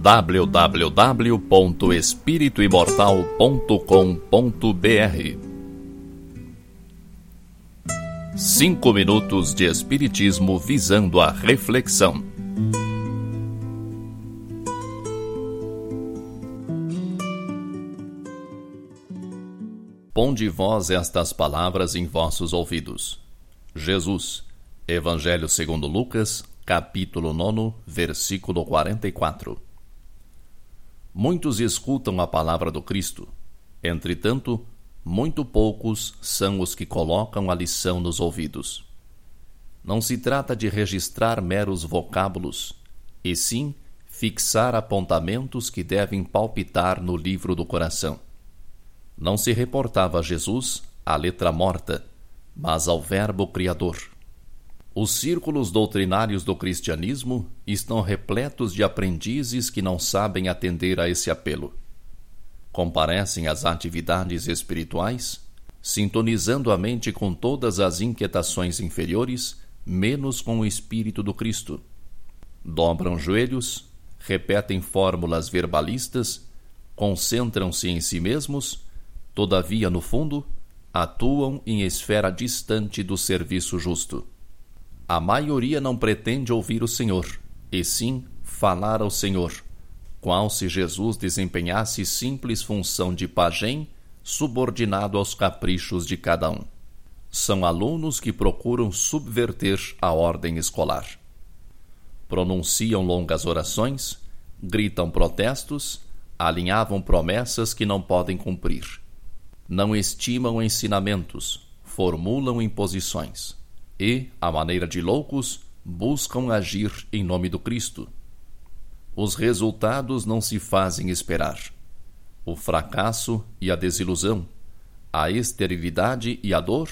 www.espirituimortal.com.br Cinco minutos de Espiritismo visando a reflexão. Ponde vós estas palavras em vossos ouvidos. Jesus, Evangelho segundo Lucas, capítulo 9, versículo 44. Muitos escutam a palavra do Cristo, entretanto, muito poucos são os que colocam a lição nos ouvidos. Não se trata de registrar meros vocábulos, e sim fixar apontamentos que devem palpitar no livro do coração. Não se reportava a Jesus à letra morta, mas ao Verbo Criador. Os círculos doutrinários do cristianismo estão repletos de aprendizes que não sabem atender a esse apelo comparecem às atividades espirituais, sintonizando a mente com todas as inquietações inferiores, menos com o espírito do Cristo. Dobram joelhos, repetem fórmulas verbalistas, concentram-se em si mesmos, todavia, no fundo, atuam em esfera distante do serviço justo. A maioria não pretende ouvir o Senhor, e sim falar ao Senhor qual se Jesus desempenhasse simples função de pajem, subordinado aos caprichos de cada um. São alunos que procuram subverter a ordem escolar. Pronunciam longas orações, gritam protestos, alinhavam promessas que não podem cumprir. Não estimam ensinamentos, formulam imposições e, à maneira de loucos, buscam agir em nome do Cristo os resultados não se fazem esperar. O fracasso e a desilusão, a esterilidade e a dor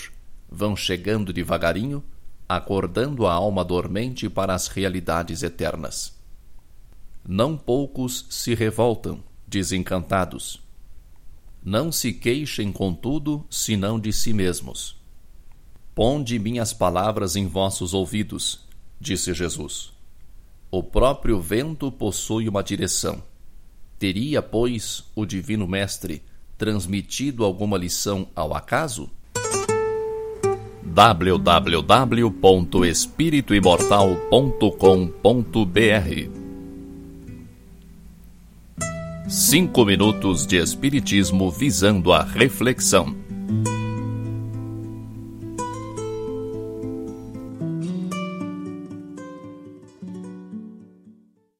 vão chegando devagarinho, acordando a alma dormente para as realidades eternas. Não poucos se revoltam, desencantados. Não se queixem, contudo, senão de si mesmos. Ponde minhas palavras em vossos ouvidos, disse Jesus. O próprio vento possui uma direção. Teria, pois, o Divino Mestre transmitido alguma lição ao acaso? www.espirituimortal.com.br Cinco minutos de Espiritismo visando a reflexão.